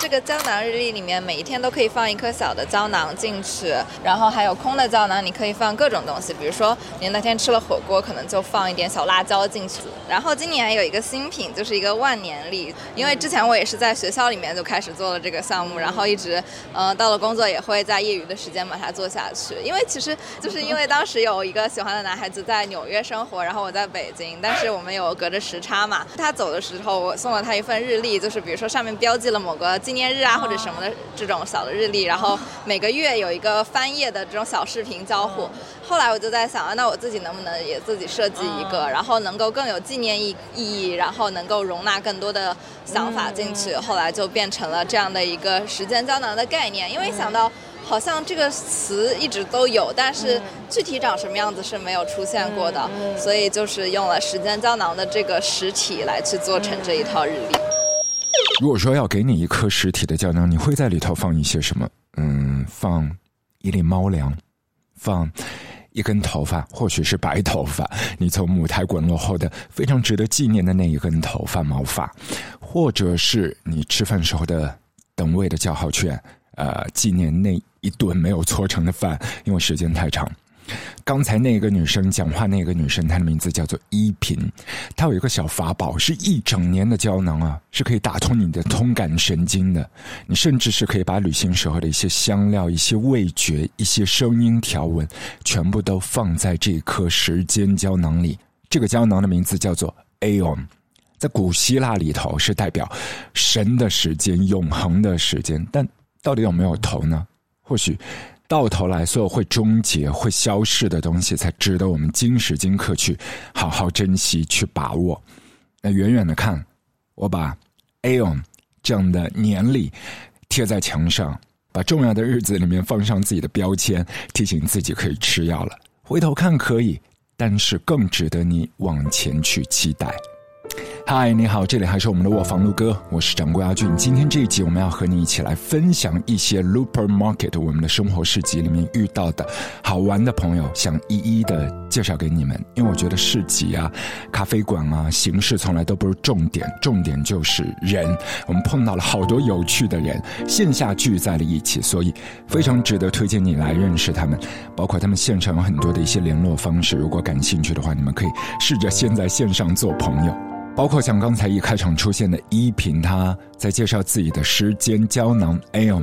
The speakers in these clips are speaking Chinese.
这个胶囊日历里面每一天都可以放一颗小的胶囊进去，然后还有空的胶囊，你可以放各种东西，比如说你那天吃了火锅，可能就放一点小辣椒进去。然后今年有一个新品，就是一个万年历，因为之前我也是在学校里面就开始做了这个项目，然后一直，呃，到了工作也会在业余的时间把它做下去。因为其实就是因为当时有一个喜欢的男孩子在纽约生活，然后我在北京，但是我们有隔着时差嘛。他走的时候，我送了他一份日历，就是比如说上面标记了某个纪念日啊或者什么的这种小的日历，然后每个月有一个翻页的这种小视频交互。后来我就在想啊，那我自己能不能也自己设计一个，然后能够更有纪念意意义，然后能够容纳更多的想法进去。后来就变成了这样的一个时间胶囊的概念，因为想到好像这个词一直都有，但是具体长什么样子是没有出现过的，所以就是用了时间胶囊的这个实体来去做成这一套日历。如果说要给你一颗实体的胶囊，你会在里头放一些什么？嗯，放一粒猫粮，放。一根头发，或许是白头发，你从母胎滚落后的非常值得纪念的那一根头发毛发，或者是你吃饭时候的等位的叫号券，呃，纪念那一顿没有搓成的饭，因为时间太长。刚才那个女生讲话，那个女生她的名字叫做依萍，她有一个小法宝，是一整年的胶囊啊，是可以打通你的通感神经的。你甚至是可以把旅行时候的一些香料、一些味觉、一些声音条纹，全部都放在这颗时间胶囊里。这个胶囊的名字叫做 Aeon，在古希腊里头是代表神的时间、永恒的时间。但到底有没有头呢？或许。到头来，所有会终结、会消逝的东西，才值得我们今时今刻去好好珍惜、去把握。那远远的看，我把 Aeon 这样的年历贴在墙上，把重要的日子里面放上自己的标签，提醒自己可以吃药了。回头看可以，但是更值得你往前去期待。嗨，你好，这里还是我们的卧房录歌，我是掌柜阿俊。今天这一集，我们要和你一起来分享一些 Looper Market 我们的生活市集里面遇到的好玩的朋友，想一一的介绍给你们。因为我觉得市集啊、咖啡馆啊，形式从来都不是重点，重点就是人。我们碰到了好多有趣的人，线下聚在了一起，所以非常值得推荐你来认识他们。包括他们现场有很多的一些联络方式，如果感兴趣的话，你们可以试着先在线上做朋友。包括像刚才一开场出现的依萍，她在介绍自己的时间胶囊哎呦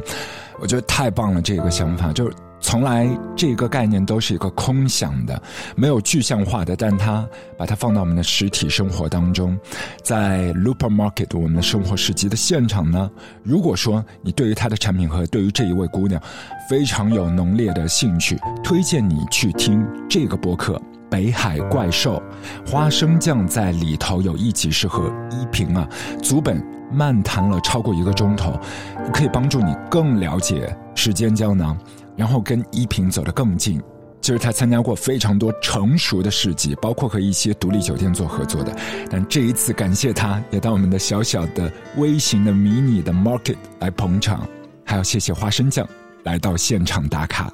我觉得太棒了。这个想法就是从来这个概念都是一个空想的，没有具象化的，但他把它放到我们的实体生活当中，在 Looper Market 我们的生活市集的现场呢。如果说你对于他的产品和对于这一位姑娘非常有浓烈的兴趣，推荐你去听这个播客。北海怪兽，花生酱在里头有一集是和依萍啊，足本漫谈了超过一个钟头，可以帮助你更了解时间胶囊，然后跟依萍走得更近。就是他参加过非常多成熟的市集，包括和一些独立酒店做合作的，但这一次感谢他，也到我们的小小的微型的迷你的 market 来捧场，还要谢谢花生酱来到现场打卡。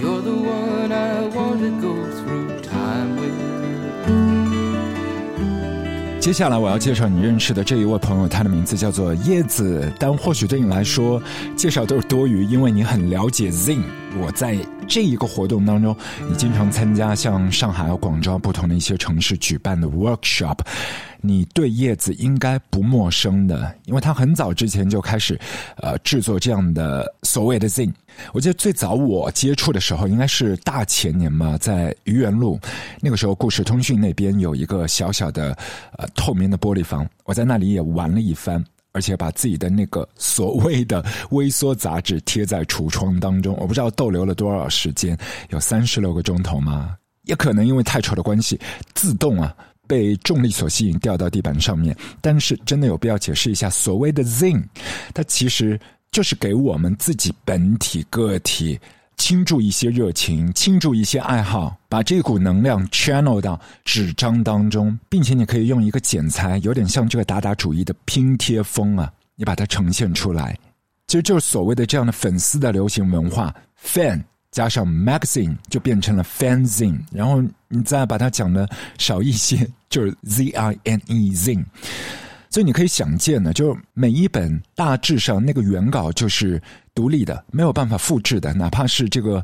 You're the one I want to go through time with. 接下来我要介绍你认识的这一位朋友，他的名字叫做叶子。但或许对你来说，介绍都是多余，因为你很了解 Zing。我在这一个活动当中，你经常参加像上海、广州不同的一些城市举办的 workshop，你对叶子应该不陌生的，因为他很早之前就开始，呃，制作这样的所谓的 zine。我记得最早我接触的时候，应该是大前年嘛，在愚园路，那个时候故事通讯那边有一个小小的呃透明的玻璃房，我在那里也玩了一番。而且把自己的那个所谓的微缩杂志贴在橱窗当中，我不知道逗留了多少时间，有三十六个钟头吗？也可能因为太丑的关系，自动啊被重力所吸引掉到地板上面。但是真的有必要解释一下，所谓的 zine，它其实就是给我们自己本体个体。倾注一些热情，倾注一些爱好，把这股能量 channel 到纸张当中，并且你可以用一个剪裁，有点像这个达达主义的拼贴风啊，你把它呈现出来，其实就是所谓的这样的粉丝的流行文化，fan 加上 magazine 就变成了 fanzine，然后你再把它讲的少一些，就是 z i n e zine。所以你可以想见呢，就是每一本大致上那个原稿就是独立的，没有办法复制的，哪怕是这个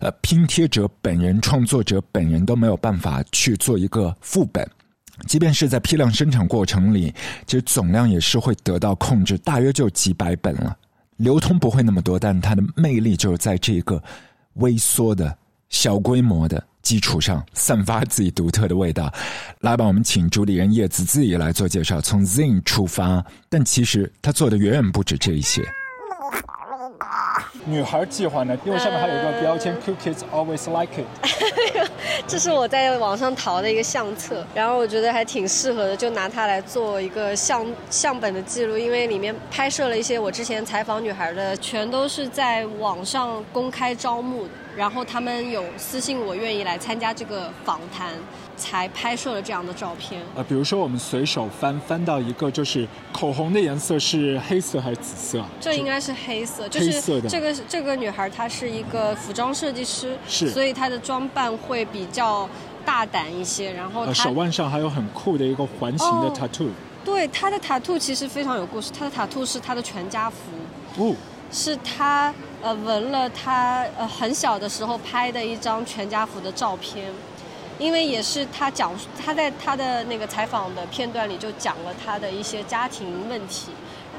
呃拼贴者本人、创作者本人都没有办法去做一个副本。即便是在批量生产过程里，其实总量也是会得到控制，大约就几百本了，流通不会那么多，但它的魅力就是在这个微缩的小规模的。基础上散发自己独特的味道，来吧，我们请主理人叶子自己来做介绍。从 Zine 出发，但其实他做的远远不止这一些。女孩计划呢？因为上面还有一个标签，Cool kids always like it。这是我在网上淘的一个相册，然后我觉得还挺适合的，就拿它来做一个相相本的记录，因为里面拍摄了一些我之前采访女孩的，全都是在网上公开招募的。然后他们有私信我，愿意来参加这个访谈，才拍摄了这样的照片。呃，比如说我们随手翻翻到一个，就是口红的颜色是黑色还是紫色？这应该是黑色，就是这个这个女孩她是一个服装设计师，是，所以她的装扮会比较大胆一些。然后手腕上还有很酷的一个环形的 tattoo。对，她的 tattoo 其实非常有故事，她的 tattoo 是她的全家福。哦。是她呃纹了他呃很小的时候拍的一张全家福的照片，因为也是他讲他在他的那个采访的片段里就讲了他的一些家庭问题，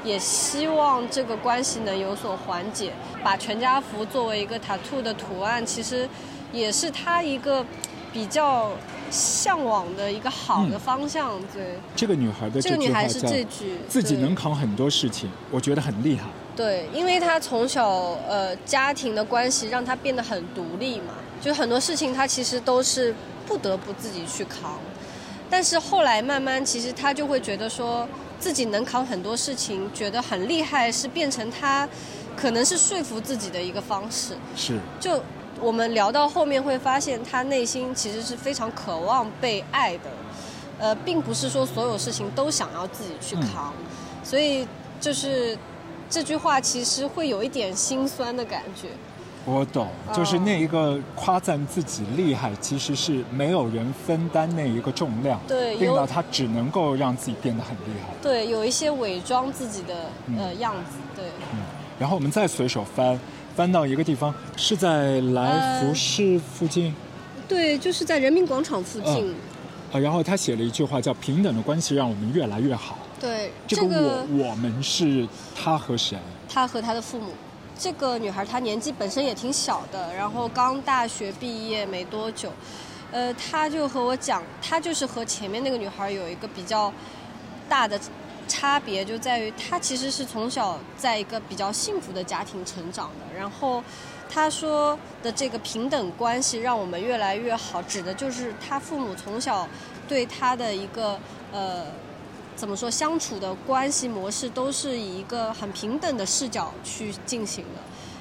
也希望这个关系能有所缓解。把全家福作为一个 tattoo 的图案，其实也是他一个比较向往的一个好的方向。对这个女孩的这个女孩是这句自己能扛很多事情，我觉得很厉害。对，因为他从小呃家庭的关系让他变得很独立嘛，就很多事情他其实都是不得不自己去扛，但是后来慢慢其实他就会觉得说自己能扛很多事情，觉得很厉害，是变成他可能是说服自己的一个方式。是。就我们聊到后面会发现，他内心其实是非常渴望被爱的，呃，并不是说所有事情都想要自己去扛，所以就是。这句话其实会有一点心酸的感觉。我懂，就是那一个夸赞自己厉害，其实是没有人分担那一个重量，对，令到他只能够让自己变得很厉害。对，有一些伪装自己的呃样子，对。嗯，然后我们再随手翻，翻到一个地方，是在来福士附近。对，就是在人民广场附近。啊，然后他写了一句话，叫“平等的关系让我们越来越好”。对，这个我我们是他和谁？他和他的父母。这个女孩她年纪本身也挺小的，然后刚大学毕业没多久。呃，她就和我讲，她就是和前面那个女孩有一个比较大的差别，就在于她其实是从小在一个比较幸福的家庭成长的。然后她说的这个平等关系让我们越来越好，指的就是她父母从小对她的一个呃。怎么说？相处的关系模式都是以一个很平等的视角去进行的，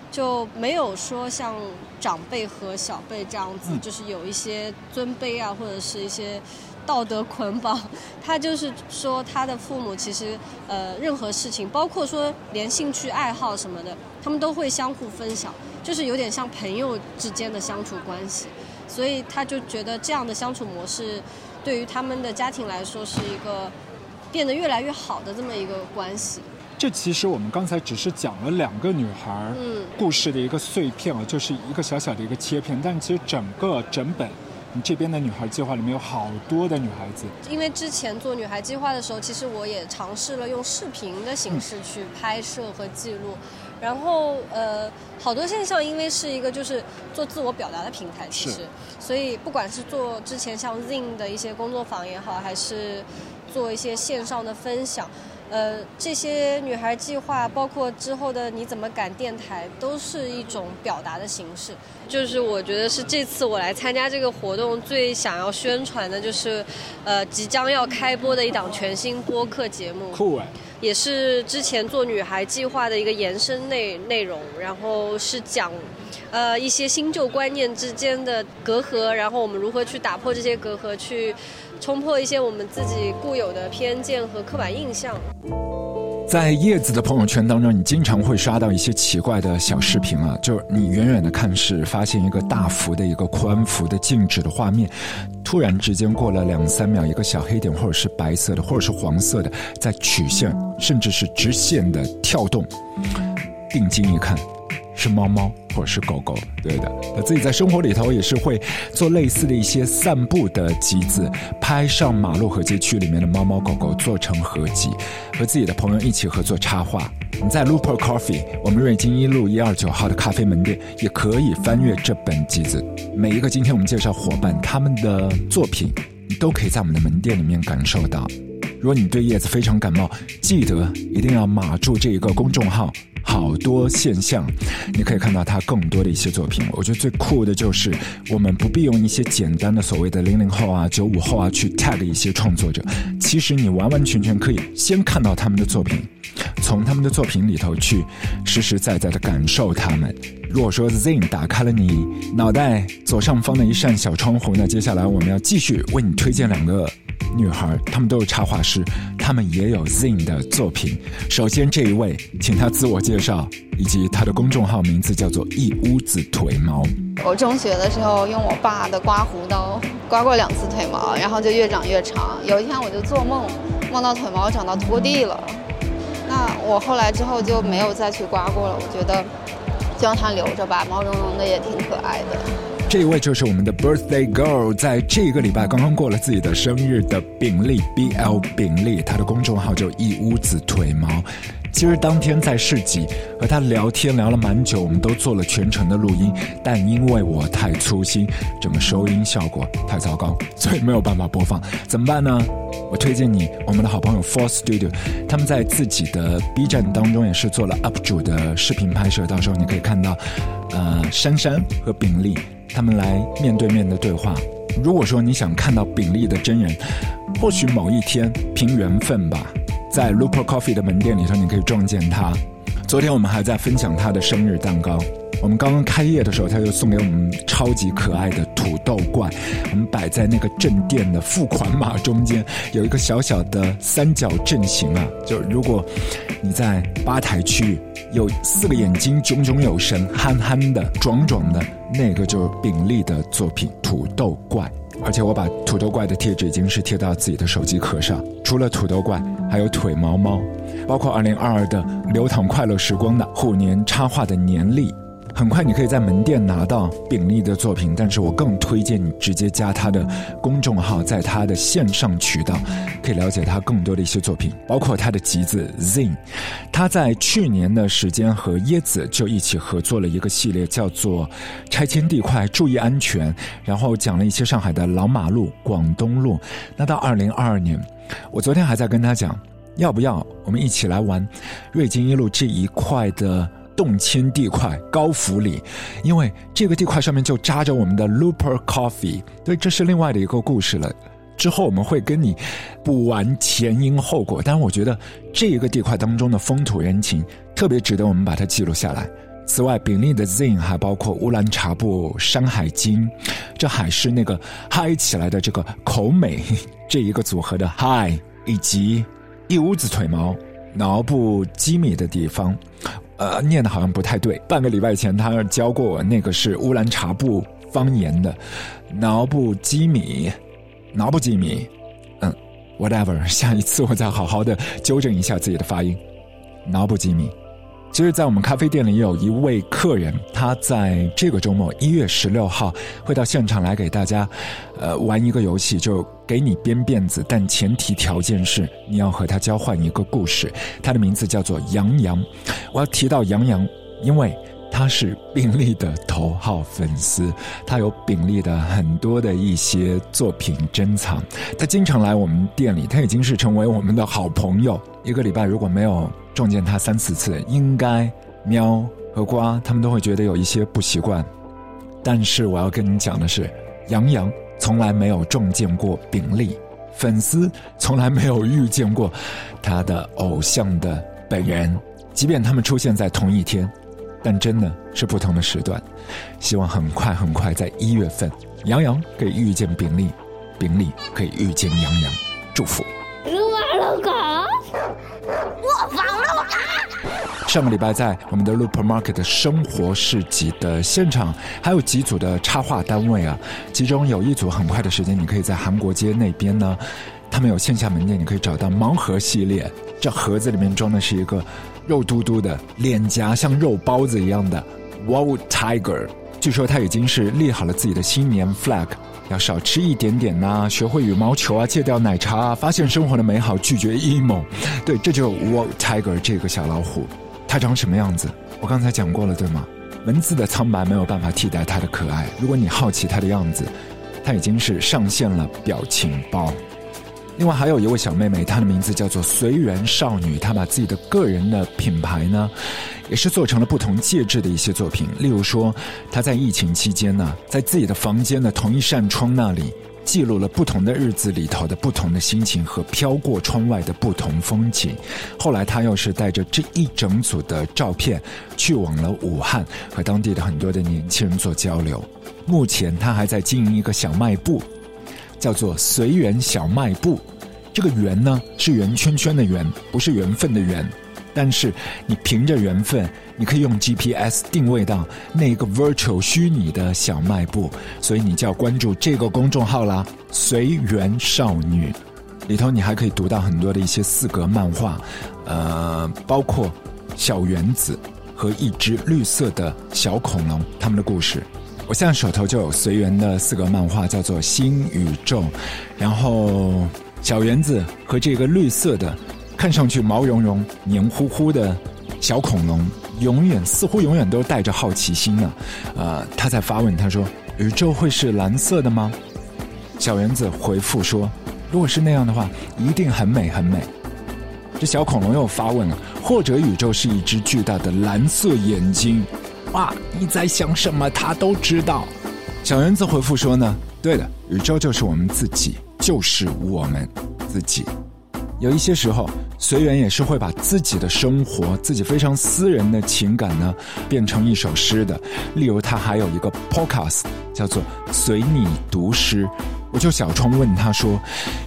就没有说像长辈和小辈这样子，就是有一些尊卑啊，或者是一些道德捆绑。他就是说，他的父母其实呃，任何事情，包括说连兴趣爱好什么的，他们都会相互分享，就是有点像朋友之间的相处关系。所以他就觉得这样的相处模式，对于他们的家庭来说是一个。变得越来越好的这么一个关系，这其实我们刚才只是讲了两个女孩儿嗯。故事的一个碎片啊，就是一个小小的一个切片，但其实整个整本你这边的女孩计划里面有好多的女孩子，因为之前做女孩计划的时候，其实我也尝试了用视频的形式去拍摄和记录，然后呃，好多现象因为是一个就是做自我表达的平台，其实，所以不管是做之前像 Zing 的一些工作坊也好，还是做一些线上的分享。呃，这些女孩计划，包括之后的你怎么赶电台，都是一种表达的形式。就是我觉得是这次我来参加这个活动最想要宣传的，就是呃即将要开播的一档全新播客节目，酷哎，也是之前做女孩计划的一个延伸内内容，然后是讲。呃，一些新旧观念之间的隔阂，然后我们如何去打破这些隔阂，去冲破一些我们自己固有的偏见和刻板印象。在叶子的朋友圈当中，你经常会刷到一些奇怪的小视频啊，就是你远远的看是发现一个大幅的一个宽幅的静止的画面，突然之间过了两三秒，一个小黑点或者是白色的或者是黄色的在曲线甚至是直线的跳动，定睛一看。是猫猫或者是狗狗，对的。他自己在生活里头也是会做类似的一些散步的集子，拍上马路和街区里面的猫猫狗狗做成合集，和自己的朋友一起合作插画。你在 Looper Coffee，我们瑞金一路一二九号的咖啡门店，也可以翻阅这本集子。每一个今天我们介绍伙伴他们的作品，你都可以在我们的门店里面感受到。如果你对叶子非常感冒，记得一定要码住这一个公众号。好多现象，你可以看到他更多的一些作品。我觉得最酷的就是，我们不必用一些简单的所谓的零零后啊、九五后啊去 tag 一些创作者，其实你完完全全可以先看到他们的作品，从他们的作品里头去实实在在的感受他们。如果说 Zin 打开了你脑袋左上方的一扇小窗户，那接下来我们要继续为你推荐两个女孩，她们都是插画师，她们也有 Zin 的作品。首先这一位，请她自我介绍，以及她的公众号名字叫做一屋子腿毛。我中学的时候用我爸的刮胡刀刮过两次腿毛，然后就越长越长。有一天我就做梦，梦到腿毛长到拖地了。那我后来之后就没有再去刮过了。我觉得，就让它留着吧，毛茸茸的也挺可爱的。这一位就是我们的 Birthday Girl，在这个礼拜刚刚过了自己的生日的秉利 B L 秉利，她的公众号就一屋子腿毛。其实当天在市集和他聊天聊了蛮久，我们都做了全程的录音，但因为我太粗心，整个收音效果太糟糕，所以没有办法播放。怎么办呢？我推荐你我们的好朋友 Four Studio，他们在自己的 B 站当中也是做了 UP 主的视频拍摄，到时候你可以看到，呃，珊珊和秉利他们来面对面的对话。如果说你想看到秉利的真人，或许某一天凭缘分吧。在 Looper Coffee 的门店里头，你可以撞见他。昨天我们还在分享他的生日蛋糕。我们刚刚开业的时候，他就送给我们超级可爱的土豆怪。我们摆在那个正店的付款码中间，有一个小小的三角阵型啊。就如果你在吧台区域有四个眼睛炯炯有神、憨憨的、壮壮的，那个就是秉利的作品土豆怪。而且我把土豆怪的贴纸已经是贴到自己的手机壳上。除了土豆怪，还有腿毛猫，包括二零二二的流淌快乐时光的虎年插画的年历。很快你可以在门店拿到秉利的作品，但是我更推荐你直接加他的公众号，在他的线上渠道可以了解他更多的一些作品，包括他的集子 Zin。他在去年的时间和椰子就一起合作了一个系列，叫做“拆迁地块，注意安全”，然后讲了一些上海的老马路、广东路。那到二零二二年，我昨天还在跟他讲，要不要我们一起来玩瑞金一路这一块的。动迁地块高福里，因为这个地块上面就扎着我们的 Looper Coffee，对，这是另外的一个故事了。之后我们会跟你补完前因后果，但是我觉得这一个地块当中的风土人情特别值得我们把它记录下来。此外，秉利的 Zin 还包括乌兰察布、山海经，这海是那个嗨起来的这个口美 这一个组合的嗨，以及一屋子腿毛脑部机密的地方。呃，念的好像不太对。半个礼拜前，他教过我那个是乌兰察布方言的，脑部机米，脑部机米，嗯，whatever。下一次我再好好的纠正一下自己的发音。脑补吉米。其实，在我们咖啡店里有一位客人，他在这个周末一月十六号会到现场来给大家，呃，玩一个游戏，就给你编辫子，但前提条件是你要和他交换一个故事。他的名字叫做杨洋。我要提到杨洋，因为他是秉力的头号粉丝，他有秉力的很多的一些作品珍藏，他经常来我们店里，他已经是成为我们的好朋友。一个礼拜如果没有。撞见他三四次，应该喵和瓜他们都会觉得有一些不习惯。但是我要跟你讲的是，杨洋从来没有撞见过秉利，粉丝从来没有遇见过他的偶像的本人。即便他们出现在同一天，但真的是不同的时段。希望很快很快在一月份，杨洋可以遇见秉利，秉利可以遇见杨洋，祝福。我放了啊！上个礼拜在我们的 Loop Market 生活市集的现场，还有几组的插画单位啊，其中有一组很快的时间，你可以在韩国街那边呢，他们有线下门店，你可以找到盲盒系列。这盒子里面装的是一个肉嘟嘟的脸颊像肉包子一样的 Wild Tiger，据说他已经是立好了自己的新年 flag。要少吃一点点呐，学会羽毛球啊，戒掉奶茶啊，发现生活的美好，拒绝 emo。对，这就是 War Tiger 这个小老虎，它长什么样子？我刚才讲过了，对吗？文字的苍白没有办法替代它的可爱。如果你好奇它的样子，它已经是上线了表情包。另外还有一位小妹妹，她的名字叫做随缘少女，她把自己的个人的品牌呢，也是做成了不同介质的一些作品。例如说，她在疫情期间呢，在自己的房间的同一扇窗那里，记录了不同的日子里头的不同的心情和飘过窗外的不同风景。后来他又是带着这一整组的照片，去往了武汉，和当地的很多的年轻人做交流。目前他还在经营一个小卖部。叫做随缘小卖部，这个缘呢是圆圈圈的圆，不是缘分的缘。但是你凭着缘分，你可以用 GPS 定位到那个 virtual 虚拟的小卖部，所以你就要关注这个公众号啦。随缘少女里头，你还可以读到很多的一些四格漫画，呃，包括小圆子和一只绿色的小恐龙他们的故事。我现在手头就有随缘的四格漫画，叫做《新宇宙》，然后小园子和这个绿色的，看上去毛茸茸、黏糊糊的小恐龙，永远似乎永远都带着好奇心呢。呃，他在发问，他说：“宇宙会是蓝色的吗？”小园子回复说：“如果是那样的话，一定很美很美。”这小恐龙又发问了：“或者宇宙是一只巨大的蓝色眼睛？”哇，你在想什么？他都知道。小园子回复说呢：“对的，宇宙就是我们自己，就是我们自己。有一些时候，随缘也是会把自己的生活、自己非常私人的情感呢，变成一首诗的。例如，他还有一个 podcast 叫做《随你读诗》。我就小冲问他说：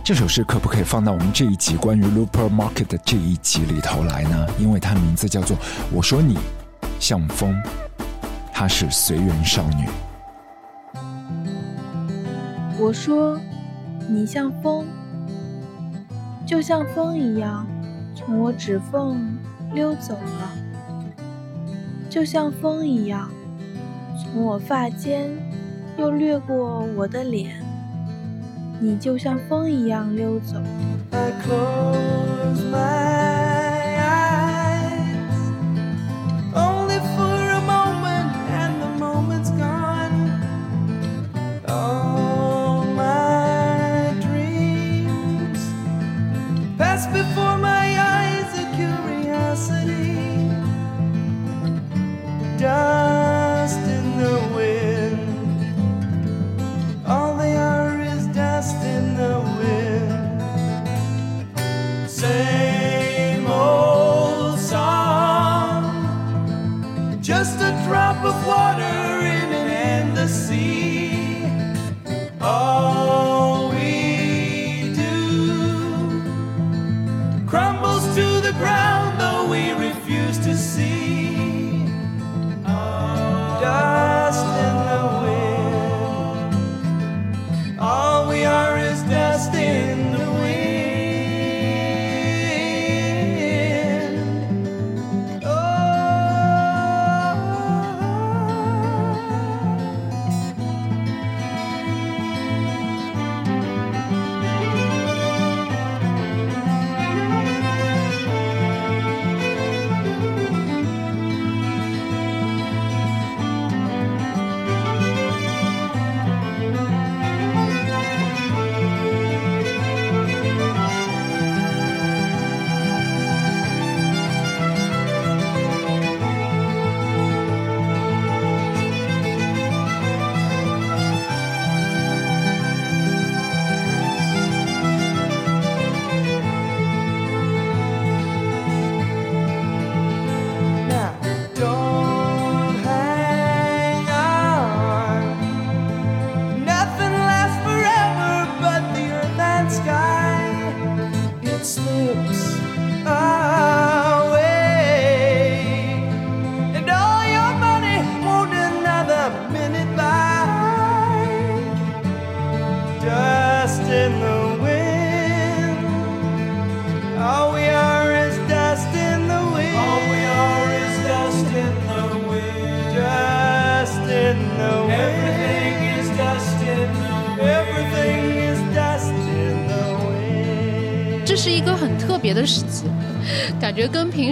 这首诗可不可以放到我们这一集关于 Looper Market 的这一集里头来呢？因为它名字叫做《我说你像风》。”她是随缘少女。我说，你像风，就像风一样，从我指缝溜走了；就像风一样，从我发间又掠过我的脸。你就像风一样溜走。say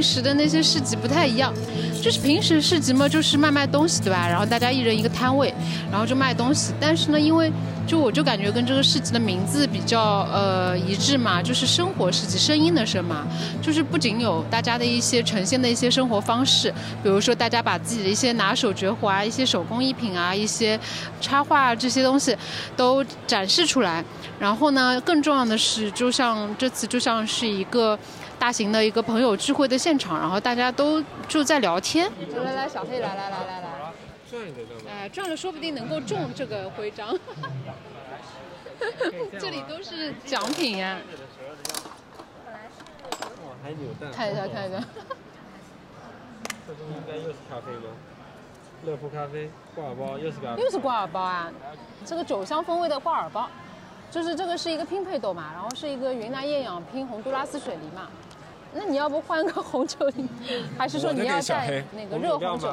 平时的那些市集不太一样。就是平时市集嘛，就是卖卖东西，对吧？然后大家一人一个摊位，然后就卖东西。但是呢，因为就我就感觉跟这个市集的名字比较呃一致嘛，就是生活市集，声音的声嘛，就是不仅有大家的一些呈现的一些生活方式，比如说大家把自己的一些拿手绝活啊、一些手工艺品啊、一些插画这些东西都展示出来。然后呢，更重要的是，就像这次就像是一个。大型的一个朋友聚会的现场，然后大家都就在聊天。来来来，小黑，来来来来来，转一个哎，转了说不定能够中这个徽章。这里都是奖品呀。哇，还扭蛋。看一下，看一下。这东西应该又是咖啡吗？乐福咖啡挂耳包又是咖啡。又是挂耳包啊！这个酒香风味的挂耳包，就是这个是一个拼配豆嘛，然后是一个云南艳阳拼洪都拉斯水梨嘛。那你要不换个红酒，还是说你要带那个热红酒？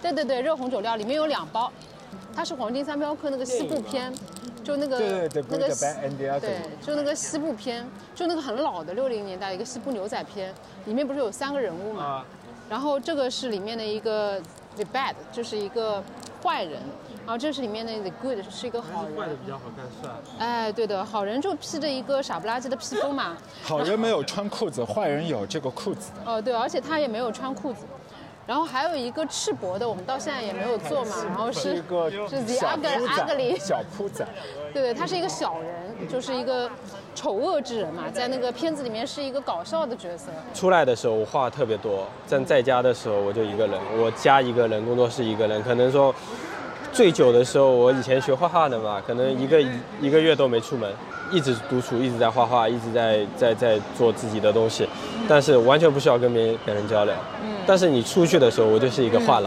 对对对，热红酒料里面有两包，它是黄金三镖客那个西部片，就那个那个对，就那个西部片，就那个很老的六零年代一个西部牛仔片，里面不是有三个人物嘛？然后这个是里面的一个 the bad，就是一个坏人。然后这是里面的 the good 是一个好人，坏的比较好看是吧？哎，对的，好人就披着一个傻不拉几的披风嘛。好人没有穿裤子，坏人有这个裤子。哦，对，而且他也没有穿裤子。然后还有一个赤膊的，我们到现在也没有做嘛。然后是一个阿格阿格里小铺仔。对 对，他是一个小人，就是一个丑恶之人嘛，在那个片子里面是一个搞笑的角色。出来的时候我话特别多，但在家的时候我就一个人，我家一个人，工作室一个人，可能说。最久的时候，我以前学画画的嘛，可能一个一个月都没出门，一直独处，一直在画画，一直在在在做自己的东西，但是完全不需要跟别人别人交流。嗯。但是你出去的时候，我就是一个话痨，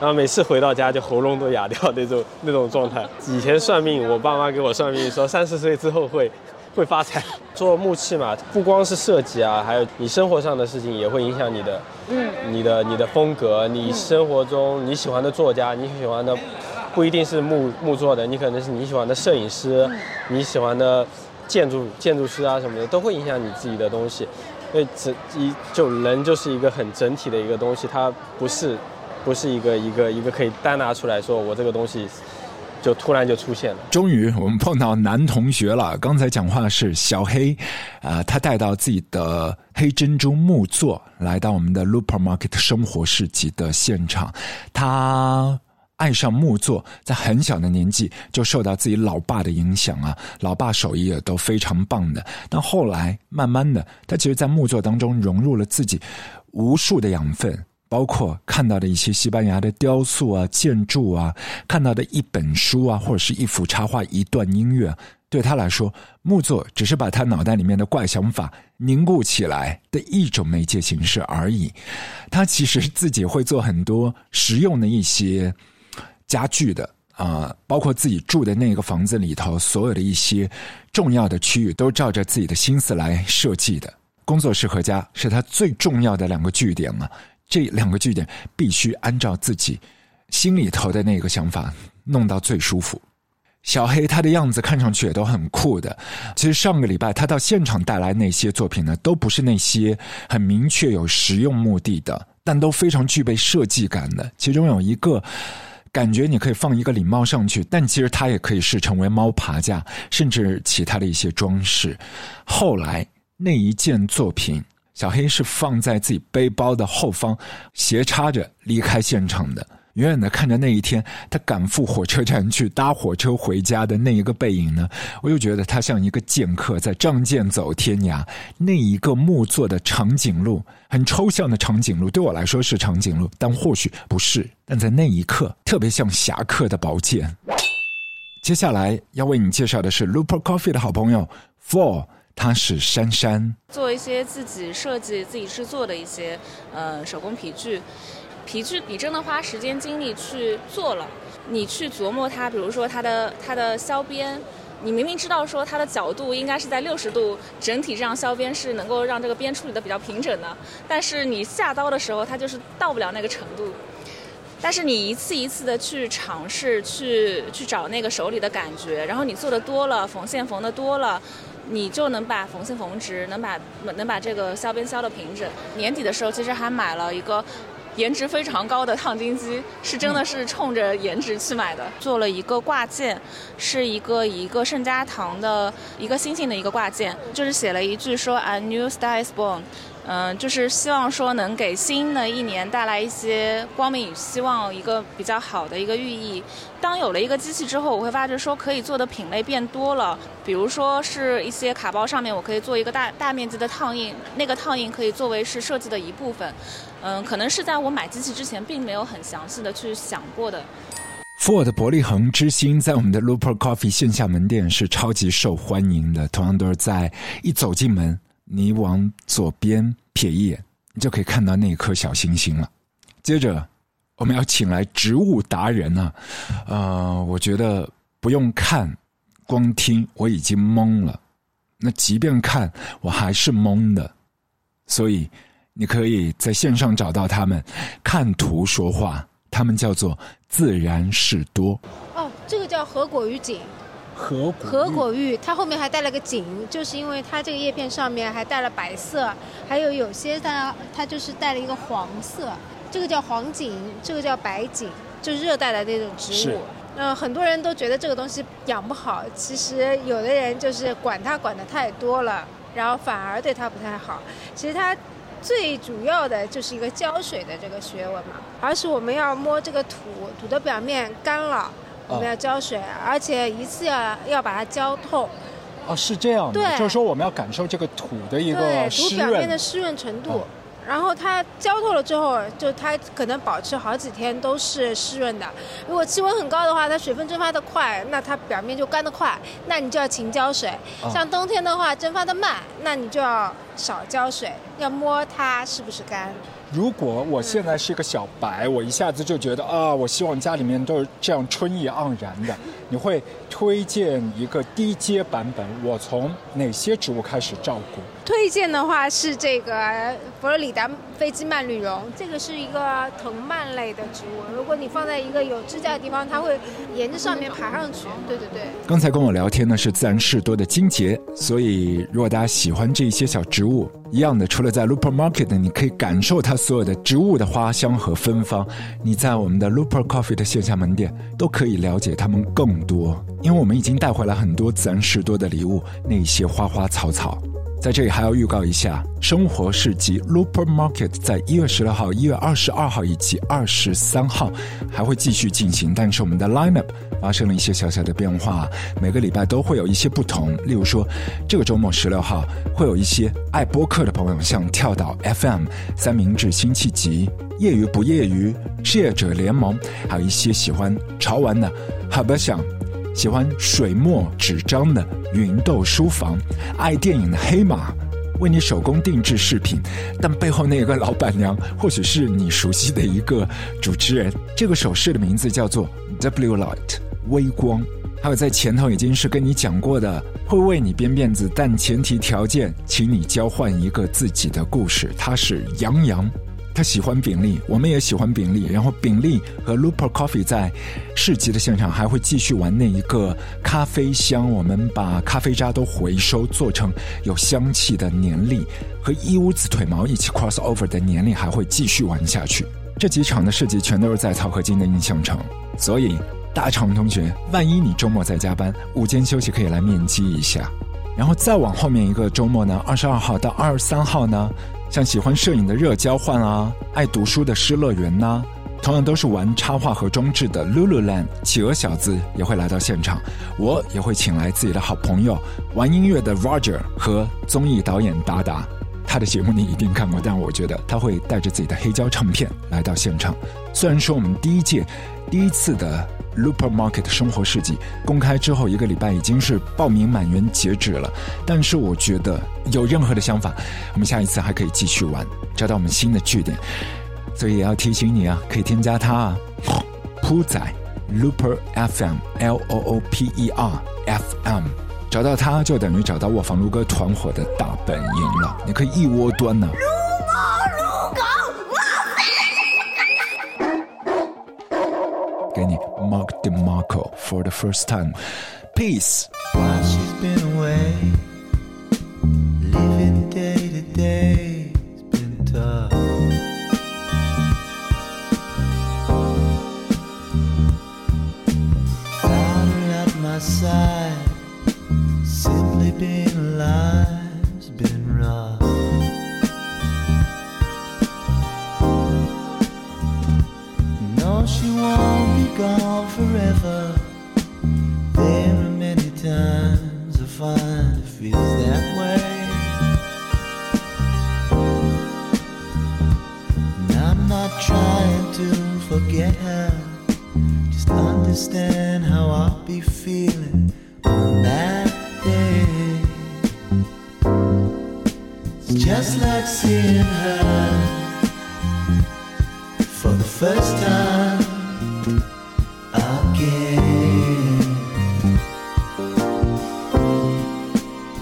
然后每次回到家就喉咙都哑掉 那种那种状态。以前算命，我爸妈给我算命说三十岁之后会会发财。做木器嘛，不光是设计啊，还有你生活上的事情也会影响你的，嗯，你的你的风格，你生活中你喜欢的作家，你喜欢的。不一定是木木做的，你可能是你喜欢的摄影师，你喜欢的建筑建筑师啊什么的，都会影响你自己的东西。因为整一就人就是一个很整体的一个东西，它不是不是一个一个一个可以单拿出来说我这个东西就突然就出现了。终于我们碰到男同学了，刚才讲话是小黑，啊，他带到自己的黑珍珠木座来到我们的 Looper Market 生活市集的现场，他。爱上木作，在很小的年纪就受到自己老爸的影响啊，老爸手艺也都非常棒的。但后来慢慢的，他其实，在木作当中融入了自己无数的养分，包括看到的一些西班牙的雕塑啊、建筑啊，看到的一本书啊，或者是一幅插画、一段音乐。对他来说，木作只是把他脑袋里面的怪想法凝固起来的一种媒介形式而已。他其实自己会做很多实用的一些。家具的啊，包括自己住的那个房子里头，所有的一些重要的区域都照着自己的心思来设计的。工作室和家是他最重要的两个据点啊，这两个据点必须按照自己心里头的那个想法弄到最舒服。小黑他的样子看上去也都很酷的。其实上个礼拜他到现场带来那些作品呢，都不是那些很明确有实用目的的，但都非常具备设计感的。其中有一个。感觉你可以放一个礼帽上去，但其实它也可以是成为猫爬架，甚至其他的一些装饰。后来那一件作品，小黑是放在自己背包的后方，斜插着离开现场的。远远的看着那一天，他赶赴火车站去搭火车回家的那一个背影呢，我又觉得他像一个剑客在仗剑走天涯。那一个木做的长颈鹿，很抽象的长颈鹿，对我来说是长颈鹿，但或许不是。但在那一刻，特别像侠客的宝剑。接下来要为你介绍的是 Looper Coffee 的好朋友 Four，他是珊珊，做一些自己设计、自己制作的一些呃手工皮具。皮具你真的花时间精力去做了，你去琢磨它，比如说它的它的削边，你明明知道说它的角度应该是在六十度，整体这样削边是能够让这个边处理的比较平整的，但是你下刀的时候它就是到不了那个程度。但是你一次一次的去尝试，去去找那个手里的感觉，然后你做的多了，缝线缝的多了。你就能把缝线缝直，能把能把这个削边削的平整。年底的时候，其实还买了一个。颜值非常高的烫金机，是真的是冲着颜值去买的。做了一个挂件，是一个一个圣家堂的一个星星的一个挂件，就是写了一句说 “A new star is born”，嗯，就是希望说能给新的一年带来一些光明与希望，一个比较好的一个寓意。当有了一个机器之后，我会发觉说可以做的品类变多了，比如说是一些卡包上面我可以做一个大大面积的烫印，那个烫印可以作为是设计的一部分。嗯，可能是在我买机器之前，并没有很详细的去想过的。Ford 伯利恒之星在我们的 Looper Coffee 线下门店是超级受欢迎的。同样都是在一走进门，你往左边瞥一眼，你就可以看到那颗小星星了。接着，我们要请来植物达人啊，呃，我觉得不用看，光听我已经懵了。那即便看，我还是懵的，所以。你可以在线上找到他们，看图说话，他们叫做自然士多。哦，这个叫合果玉锦。合合果玉，它后面还带了个锦，就是因为它这个叶片上面还带了白色，还有有些它它就是带了一个黄色。这个叫黄锦，这个叫白锦，就是热带的那种植物。嗯，很多人都觉得这个东西养不好，其实有的人就是管它管的太多了，然后反而对它不太好。其实它。最主要的就是一个浇水的这个学问嘛，而是我们要摸这个土，土的表面干了，我们要浇水，而且一次要要把它浇透。哦，是这样的，就是说我们要感受这个土的一个湿润，土表面的湿润程度。然后它浇透了之后，就它可能保持好几天都是湿润的。如果气温很高的话，它水分蒸发的快，那它表面就干得快，那你就要勤浇水。像冬天的话，蒸发的慢，那你就要少浇水，要摸它是不是干。如果我现在是一个小白，我一下子就觉得啊，我希望家里面都是这样春意盎然的。你会推荐一个低阶版本？我从哪些植物开始照顾？推荐的话是这个佛罗里达飞机蔓绿绒，这个是一个藤蔓类的植物。如果你放在一个有支架的地方，它会沿着上面爬上去。对对对。刚才跟我聊天呢是自然士多的金杰，所以如果大家喜欢这些小植物，一样的，除了在 Looper Market，你可以感受它所有的植物的花香和芬芳。你在我们的 Looper Coffee 的线下门店都可以了解它们更多，因为我们已经带回来很多自然士多的礼物，那些花花草草。在这里还要预告一下，生活市集 Looper Market 在一月十六号、一月二十二号以及二十三号还会继续进行，但是我们的 lineup 发生了一些小小的变化，每个礼拜都会有一些不同。例如说，这个周末十六号会有一些爱播客的朋友，像跳岛 FM、三明治辛弃疾、业余不业余、职业者联盟，还有一些喜欢潮玩的，好不想。喜欢水墨纸张的云豆书房，爱电影的黑马，为你手工定制饰品，但背后那个老板娘或许是你熟悉的一个主持人。这个首饰的名字叫做 W Light 微光，还有在前头已经是跟你讲过的，会为你编辫子，但前提条件，请你交换一个自己的故事。他是杨洋。他喜欢饼粒，我们也喜欢饼粒。然后饼粒和 Looper Coffee 在市集的现场还会继续玩那一个咖啡箱，我们把咖啡渣都回收做成有香气的年历，和一屋子腿毛一起 cross over 的年历还会继续玩下去。这几场的市集全都是在草河金的印象城，所以大长同学，万一你周末在加班，午间休息可以来面基一下。然后再往后面一个周末呢，二十二号到二十三号呢。像喜欢摄影的热交换啊，爱读书的失乐园呐，同样都是玩插画和装置的 Lululand 企鹅小子也会来到现场，我也会请来自己的好朋友玩音乐的 Roger 和综艺导演达达，他的节目你一定看过，但我觉得他会带着自己的黑胶唱片来到现场。虽然说我们第一届第一次的。Looper Market 生活市集公开之后一个礼拜已经是报名满员截止了，但是我觉得有任何的想法，我们下一次还可以继续玩，找到我们新的据点，所以也要提醒你啊，可以添加他啊，铺仔 Looper FM L O O P E R F M，找到他就等于找到卧房撸哥团伙的大本营了，你可以一窝端呢。给你 Mark DeMarco for the first time，peace being alive's been rough. No, she won't be gone forever. There are many times I find it feels that way. And I'm not trying to forget her. Just understand how I'll be feeling on that just like seeing her for the first time again.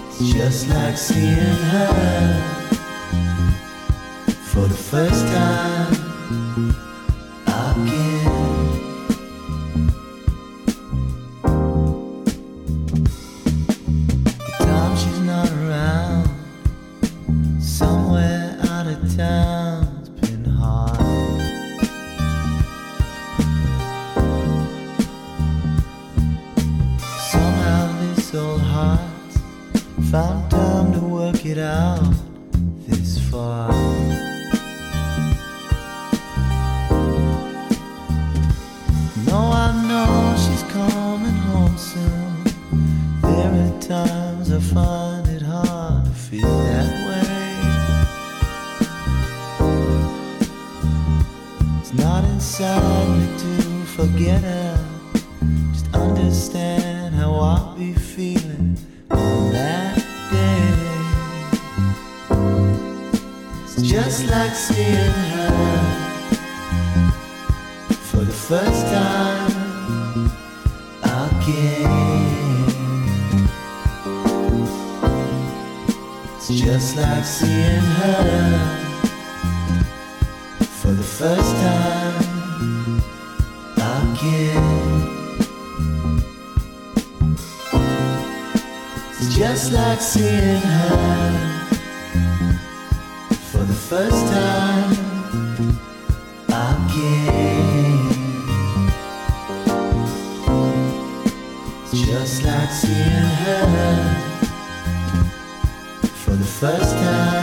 It's just like seeing her for the first time just like seeing her for the first time again. It's just like seeing her for the first time again. It's just like seeing her first time again. Just like seeing her for the first time